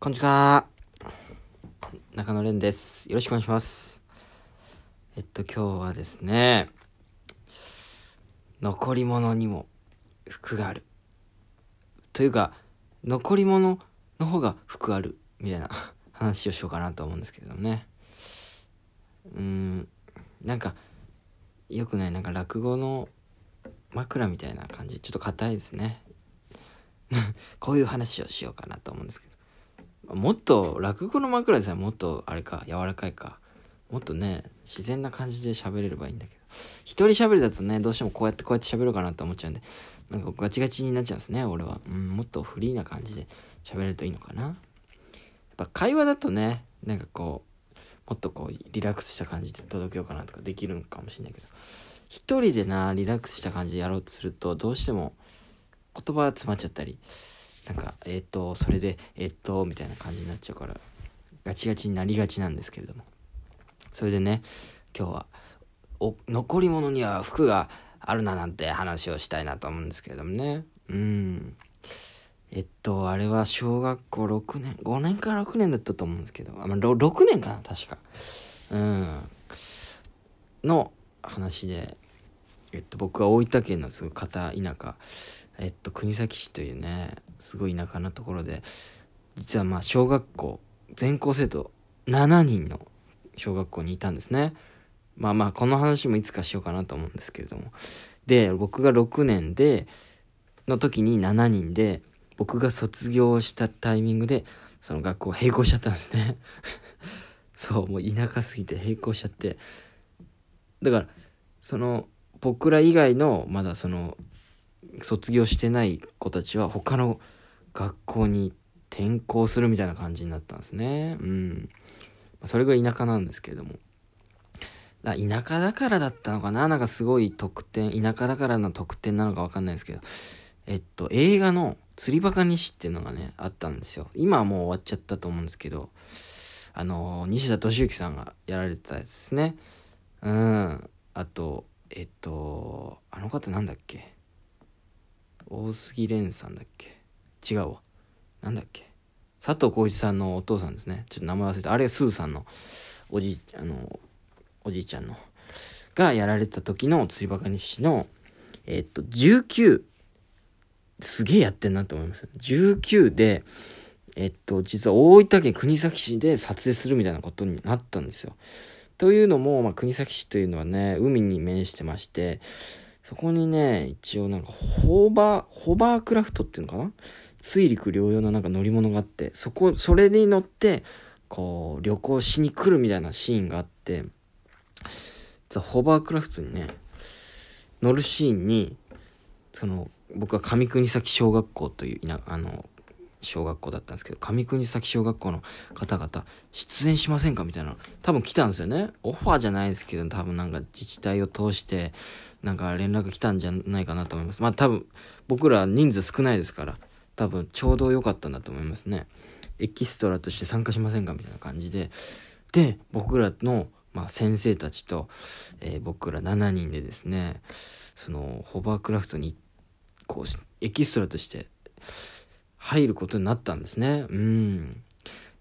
こんにちは。中野蓮です。よろしくお願いします。えっと、今日はですね、残り物にも服がある。というか、残り物の方が服ある。みたいな 話をしようかなと思うんですけどね。うん、なんか、よくない、なんか落語の枕みたいな感じ。ちょっと硬いですね。こういう話をしようかなと思うんですけど。もっと、落語の枕でさえもっと、あれか、柔らかいか。もっとね、自然な感じで喋れればいいんだけど。一人喋りだとね、どうしてもこうやってこうやって喋ろうかなと思っちゃうんで、なんかガチガチになっちゃうんですね、俺は。うん、もっとフリーな感じで喋れるといいのかな。やっぱ会話だとね、なんかこう、もっとこう、リラックスした感じで届けようかなとかできるのかもしれないけど、一人でな、リラックスした感じでやろうとすると、どうしても言葉が詰まっちゃったり、なんか、えっ、と、それで、えっ、と、みたいな感じになっちゃうから、ガチガチになりがちなんですけれども。それでね、今日は、お、残り物には服があるななんて話をしたいなと思うんですけれどもね。うん。えっと、あれは小学校6年、5年から6年だったと思うんですけど、あ、まあ、6年かな、確か。うん。の話で、えっと、僕は大分県のすごい片田舎、えっと、国東市というね、すごい田舎なところで、実はまあ、小学校、全校生徒7人の小学校にいたんですね。まあまあ、この話もいつかしようかなと思うんですけれども。で、僕が6年で、の時に7人で、僕が卒業したタイミングで、その学校並行しちゃったんですね。そう、もう田舎すぎて並行しちゃって。だから、その、僕ら以外の、まだその、卒業してない子たちは他の学校に転校するみたいな感じになったんですね。うん。それぐらい田舎なんですけれども。だ田舎だからだったのかな？なんかすごい特典、田舎だからの特典なのかわかんないですけど、えっと、映画の釣りバカ西っていうのがね、あったんですよ。今はもう終わっちゃったと思うんですけど、あの、西田敏行さんがやられてたやつですね。うん。あと、えっと、あの方なんだっけ？大杉蓮さんだっけ？違うわ。なんだっけ？佐藤浩市さんのお父さんですね。ちょっと名前忘れた。あれはスーさんのおじい、あの、おじいちゃんの、がやられた時の釣りバカ西の、えっと、19、すげえやってんなと思います。19で、えっと、実は大分県国東市で撮影するみたいなことになったんですよ。というのも、まあ、国東市というのはね、海に面してまして、そこにね、一応なんか、ホーバー、ホバークラフトっていうのかな？水陸両用のなんか乗り物があって、そこ、それに乗って、こう、旅行しに来るみたいなシーンがあって、ホバークラフトにね、乗るシーンに、その、僕は上国崎小学校という、あの、小学校だったんですけど、上国崎小学校の方々、出演しませんかみたいな。多分来たんですよね。オファーじゃないですけど、多分なんか自治体を通して、なんか連絡来たんじゃないかなと思います。まあ多分、僕ら人数少ないですから、多分ちょうど良かったんだと思いますね。エキストラとして参加しませんかみたいな感じで。で、僕らの、まあ先生たちと、えー、僕ら7人でですね、その、ホバークラフトに、こう、エキストラとして、入ることになったんですね。うん。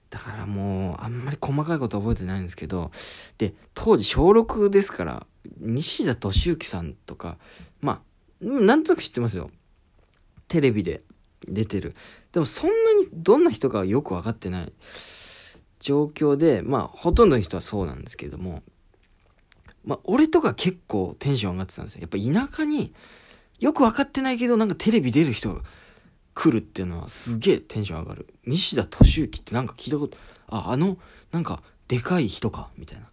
だからもう、あんまり細かいこと覚えてないんですけど、で、当時小6ですから、西田敏行さんとか、まあ、なんとなく知ってますよ。テレビで出てる。でもそんなにどんな人かはよくわかってない状況で、まあ、ほとんどの人はそうなんですけれども、まあ、俺とか結構テンション上がってたんですよ。やっぱ田舎によくわかってないけど、なんかテレビ出る人が来るっていうのはすげえテンション上がる。西田敏行ってなんか聞いたこと、あ、あの、なんか、でかい人かみたいな。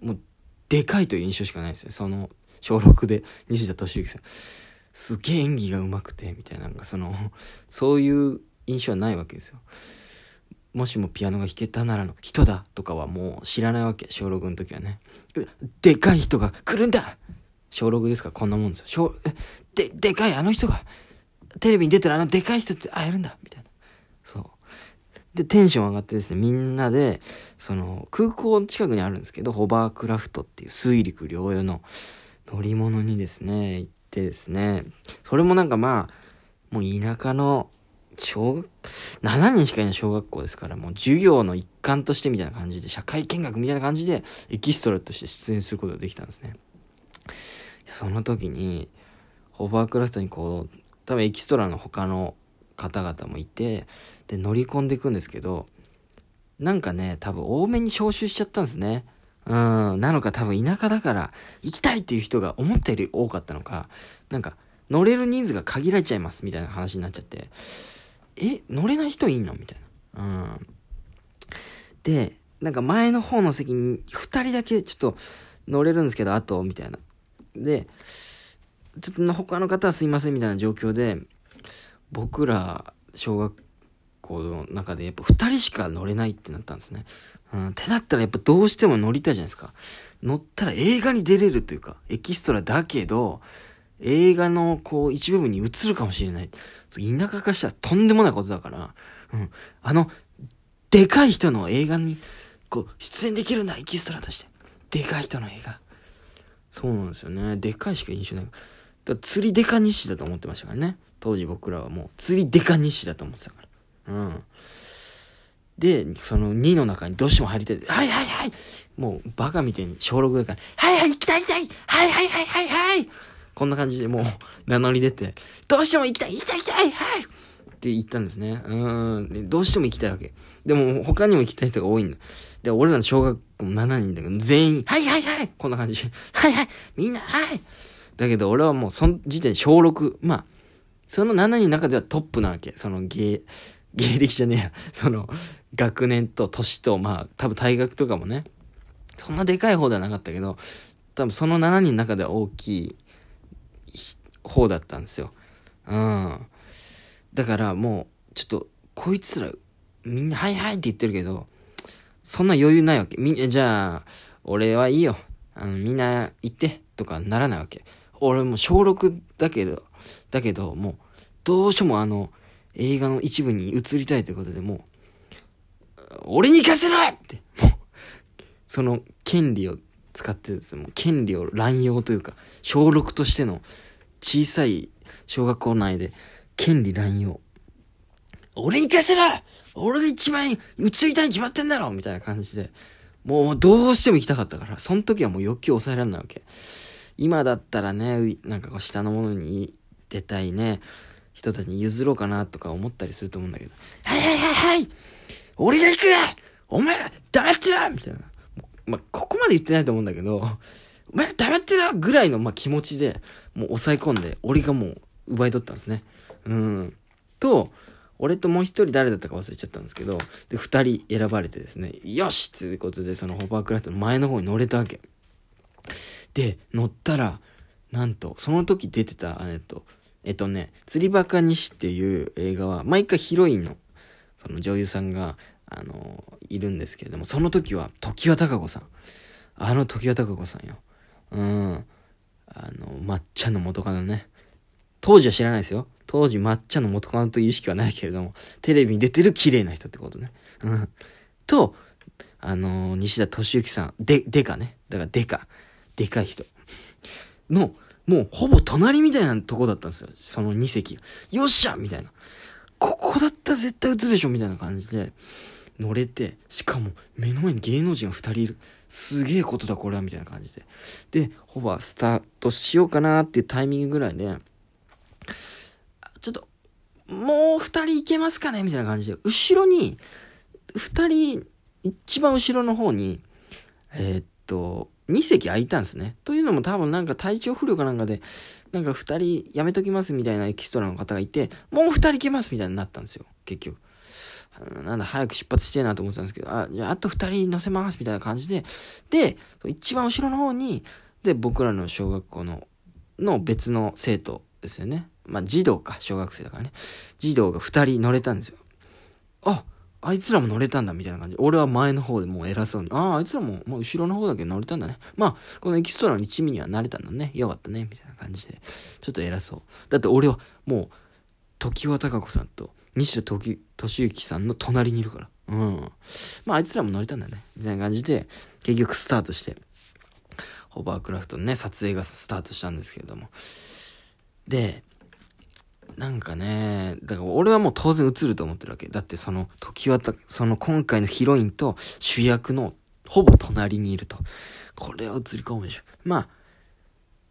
もう、でかいという印象しかないですね。その、小6で西田敏行さん。すげえ演技が上手くて、みたいな、なんかその、そういう印象はないわけですよ。もしもピアノが弾けたならの人だとかはもう知らないわけ。小6の時はね。でかい人が来るんだ小6ですからこんなもんですよ。小、で、でかいあの人が、テレビに出てるあのでかい人って会えるんだみたいな。そう。で、テンション上がってですね、みんなで、その、空港近くにあるんですけど、ホバークラフトっていう水陸両用の乗り物にですね、行ってですね、それもなんかまあ、もう田舎の小学、7人しかいない小学校ですから、もう授業の一環としてみたいな感じで、社会見学みたいな感じで、エキストラとして出演することができたんですね。その時に、ホバークラフトにこう、多分エキストラの他の方々もいて、で、乗り込んでいくんですけど、なんかね、多分多めに招集しちゃったんですね。うん、なのか多分田舎だから行きたいっていう人が思ったより多かったのか、なんか乗れる人数が限られちゃいますみたいな話になっちゃって、え、乗れない人いんの？みたいな。うん。で、なんか前の方の席に2人だけちょっと乗れるんですけど、あと、みたいな。で、ちょっと他の方はすいませんみたいな状況で、僕ら小学校の中でやっぱ2人しか乗れないってなったんですね。うん、ってなったらやっぱどうしても乗りたいじゃないですか。乗ったら映画に出れるというか、エキストラだけど、映画のこう一部分に映るかもしれない。田舎化したらとんでもないことだから、うん。あの、でかい人の映画に、こう、出演できるんだ、エキストラとして。でかい人の映画。そうなんですよね。でかいしか印象ない。釣りでか日誌だと思ってましたからね。当時僕らはもう釣りでか日誌だと思ってたから。うん。で、その2の中にどうしても入りたい。はいはいはい。もうバカみたいに小6だから、はいはい行きたい行きたいはいはいはいはいはいこんな感じでもう名乗り出て、どうしても行きたい行きたい行きたいはいって言ったんですね。うん。どうしても行きたいわけ。でも他にも行きたい人が多いんだ。で、俺らの小学校7人だけど、全員、はいはいはいこんな感じ。はいはいみんな、はいだけど俺はもうその時点小6。まあ、その7人の中ではトップなわけ。その芸、芸歴じゃねえや。その、学年と年と、まあ、多分大学とかもね。そんなでかい方ではなかったけど、多分その7人の中では大きい方だったんですよ。うん。だからもう、ちょっと、こいつら、みんな、はいはいって言ってるけど、そんな余裕ないわけ。みんな、じゃあ、俺はいいよ。あの、みんな行って、とかならないわけ。俺も小6だけど、だけど、もう、どうしてもあの、映画の一部に移りたいということでもう、俺に行かせろって、もう、その権利を使ってですね、もう権利を乱用というか、小6としての小さい小学校内で権利乱用。俺に行かせろ俺が一番移りたいに決まってんだろみたいな感じで。もうどうしても行きたかったから、その時はもう欲求抑えられないわけ。今だったらね、なんかこう下のものに出たいね、人たちに譲ろうかなとか思ったりすると思うんだけど、はいはいはいはい俺が行くお前ら黙ってろみたいな。まあ、ここまで言ってないと思うんだけど、お前ら黙ってろぐらいの、まあ、気持ちで、もう抑え込んで、俺がもう奪い取ったんですね。うん。と、俺ともう一人誰だったか忘れちゃったんですけど、で、二人選ばれてですね、よしっていうことで、そのホバークラフトの前の方に乗れたわけ。で、乗ったら、なんと、その時出てた、えっと、えっとね、釣りバカ西っていう映画は、毎回ヒロインの、その女優さんが、あの、いるんですけれども、その時は、時は高子さん。あの時は高子さんよ。うん。あの、抹茶の元カノね。当時は知らないですよ。当時抹茶の元カノという意識はないけれども、テレビに出てる綺麗な人ってことね。うん。と、あの、西田敏行さん、で、でかね。だからでか。でかい人。の、もうほぼ隣みたいなとこだったんですよ。その2席が。よっしゃみたいな。ここだったら絶対打つでしょみたいな感じで乗れて、しかも目の前に芸能人が2人いる。すげえことだこれはみたいな感じで。で、ほぼスタートしようかなっていうタイミングぐらいで、ちょっと、もう2人いけますかねみたいな感じで、後ろに、2人、一番後ろの方に、えー、っと、2席空いたんですね。というのも多分なんか体調不良かなんかで、なんか2人やめときますみたいなエキストラの方がいて、もう2人行けますみたいになったんですよ、結局。なんだ、早く出発してえなと思ってたんですけど、あ、じゃああと2人乗せますみたいな感じで、で、一番後ろの方に、で、僕らの小学校の、の別の生徒ですよね。まあ、児童か、小学生だからね。児童が2人乗れたんですよ。あ、あいつらも乗れたんだ、みたいな感じ。俺は前の方でもう偉そうに、ああ、あいつらも、もう後ろの方だけ乗れたんだね。まあ、このエキストラの一味には慣れたんだね。よかったね、みたいな感じで。ちょっと偉そう。だって俺は、もう、時和孝子さんと、西田時、俊之さんの隣にいるから。うん。まあ、あいつらも乗れたんだね。みたいな感じで、結局スタートして、ホバークラフトのね、撮影がスタートしたんですけれども。で、なんかね、だから俺はもう当然映ると思ってるわけ。だってその、時はた、その今回のヒロインと主役のほぼ隣にいると。これは映り込むでしょ。まあ、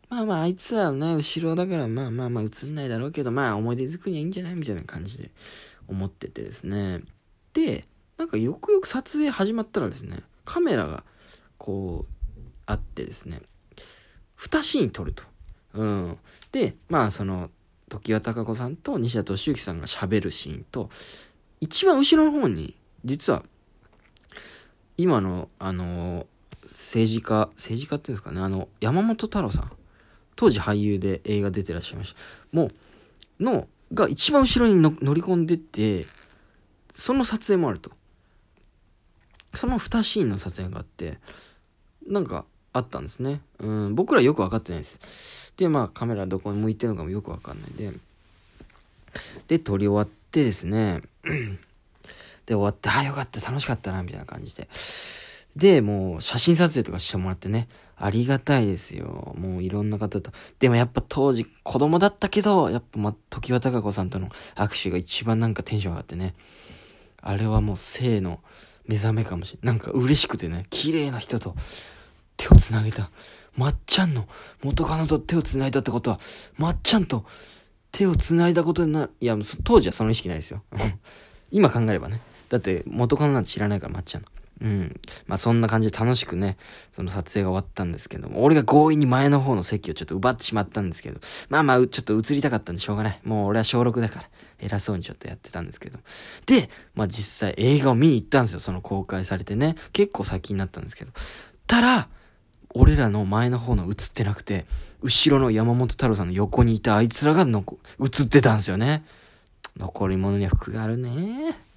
まあまあ、あいつらね、後ろだから、まあまあまあ映んないだろうけど、まあ思い出作りはいいんじゃないみたいな感じで思っててですね。で、なんかよくよく撮影始まったらですね、カメラが、こう、あってですね、2シーン撮ると。うん。で、まあその、常盤貴子さんと西田敏行さんが喋るシーンと、一番後ろの方に、実は、今の、あの、政治家、政治家っていうんですかね、あの、山本太郎さん。当時俳優で映画出てらっしゃいました。もう、の、が一番後ろに乗り込んでって、その撮影もあると。その2シーンの撮影があって、なんかあったんですね。うん、僕らよくわかってないです。で、まあカメラどこに向いてるのかもよくわかんないで。で、撮り終わってですね。で、終わって、ああ、よかった、楽しかったな、みたいな感じで。で、もう写真撮影とかしてもらってね。ありがたいですよ。もういろんな方と。でもやっぱ当時子供だったけど、やっぱま、時は高子さんとの握手が一番なんかテンション上がってね。あれはもう性の目覚めかもしれない。なんか嬉しくてね、綺麗な人と手を繋げた。まっちゃんの元カノと手を繋いだってことは、まっちゃんと手を繋いだことにな。いや、当時はその意識ないですよ。今考えればね。だって元カノなんて知らないから、まっちゃんの。うん。まあそんな感じで楽しくね、その撮影が終わったんですけども、俺が強引に前の方の席をちょっと奪ってしまったんですけど、まあまあ、ちょっと映りたかったんでしょうがない。もう俺は小6だから、偉そうにちょっとやってたんですけど。で、まあ実際映画を見に行ったんですよ、その公開されてね。結構先になったんですけど。たら、俺らの前の方の映ってなくて、後ろの山本太郎さんの横にいたあいつらがのこ映ってたんですよね。残り物には服があるね。